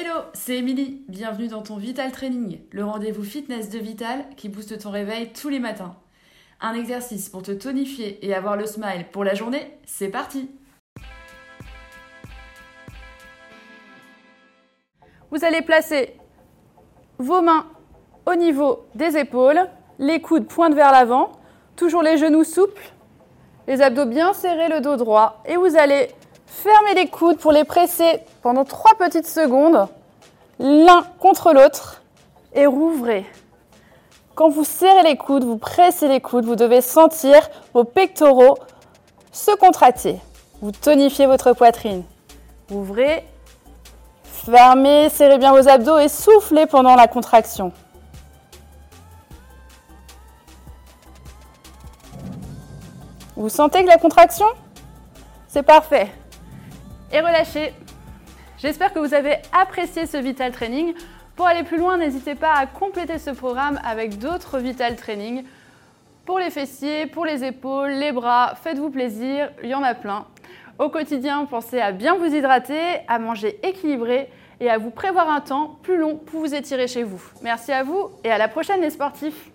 Hello, c'est Émilie. Bienvenue dans ton Vital Training, le rendez-vous fitness de Vital qui booste ton réveil tous les matins. Un exercice pour te tonifier et avoir le smile pour la journée, c'est parti Vous allez placer vos mains au niveau des épaules, les coudes pointent vers l'avant, toujours les genoux souples, les abdos bien serrés, le dos droit, et vous allez Fermez les coudes pour les presser pendant 3 petites secondes, l'un contre l'autre, et rouvrez. Quand vous serrez les coudes, vous pressez les coudes, vous devez sentir vos pectoraux se contracter. Vous tonifiez votre poitrine. Ouvrez, fermez, serrez bien vos abdos et soufflez pendant la contraction. Vous sentez que la contraction? C'est parfait et relâchez. J'espère que vous avez apprécié ce Vital Training. Pour aller plus loin, n'hésitez pas à compléter ce programme avec d'autres Vital Training. Pour les fessiers, pour les épaules, les bras, faites-vous plaisir, il y en a plein. Au quotidien, pensez à bien vous hydrater, à manger équilibré et à vous prévoir un temps plus long pour vous étirer chez vous. Merci à vous et à la prochaine les sportifs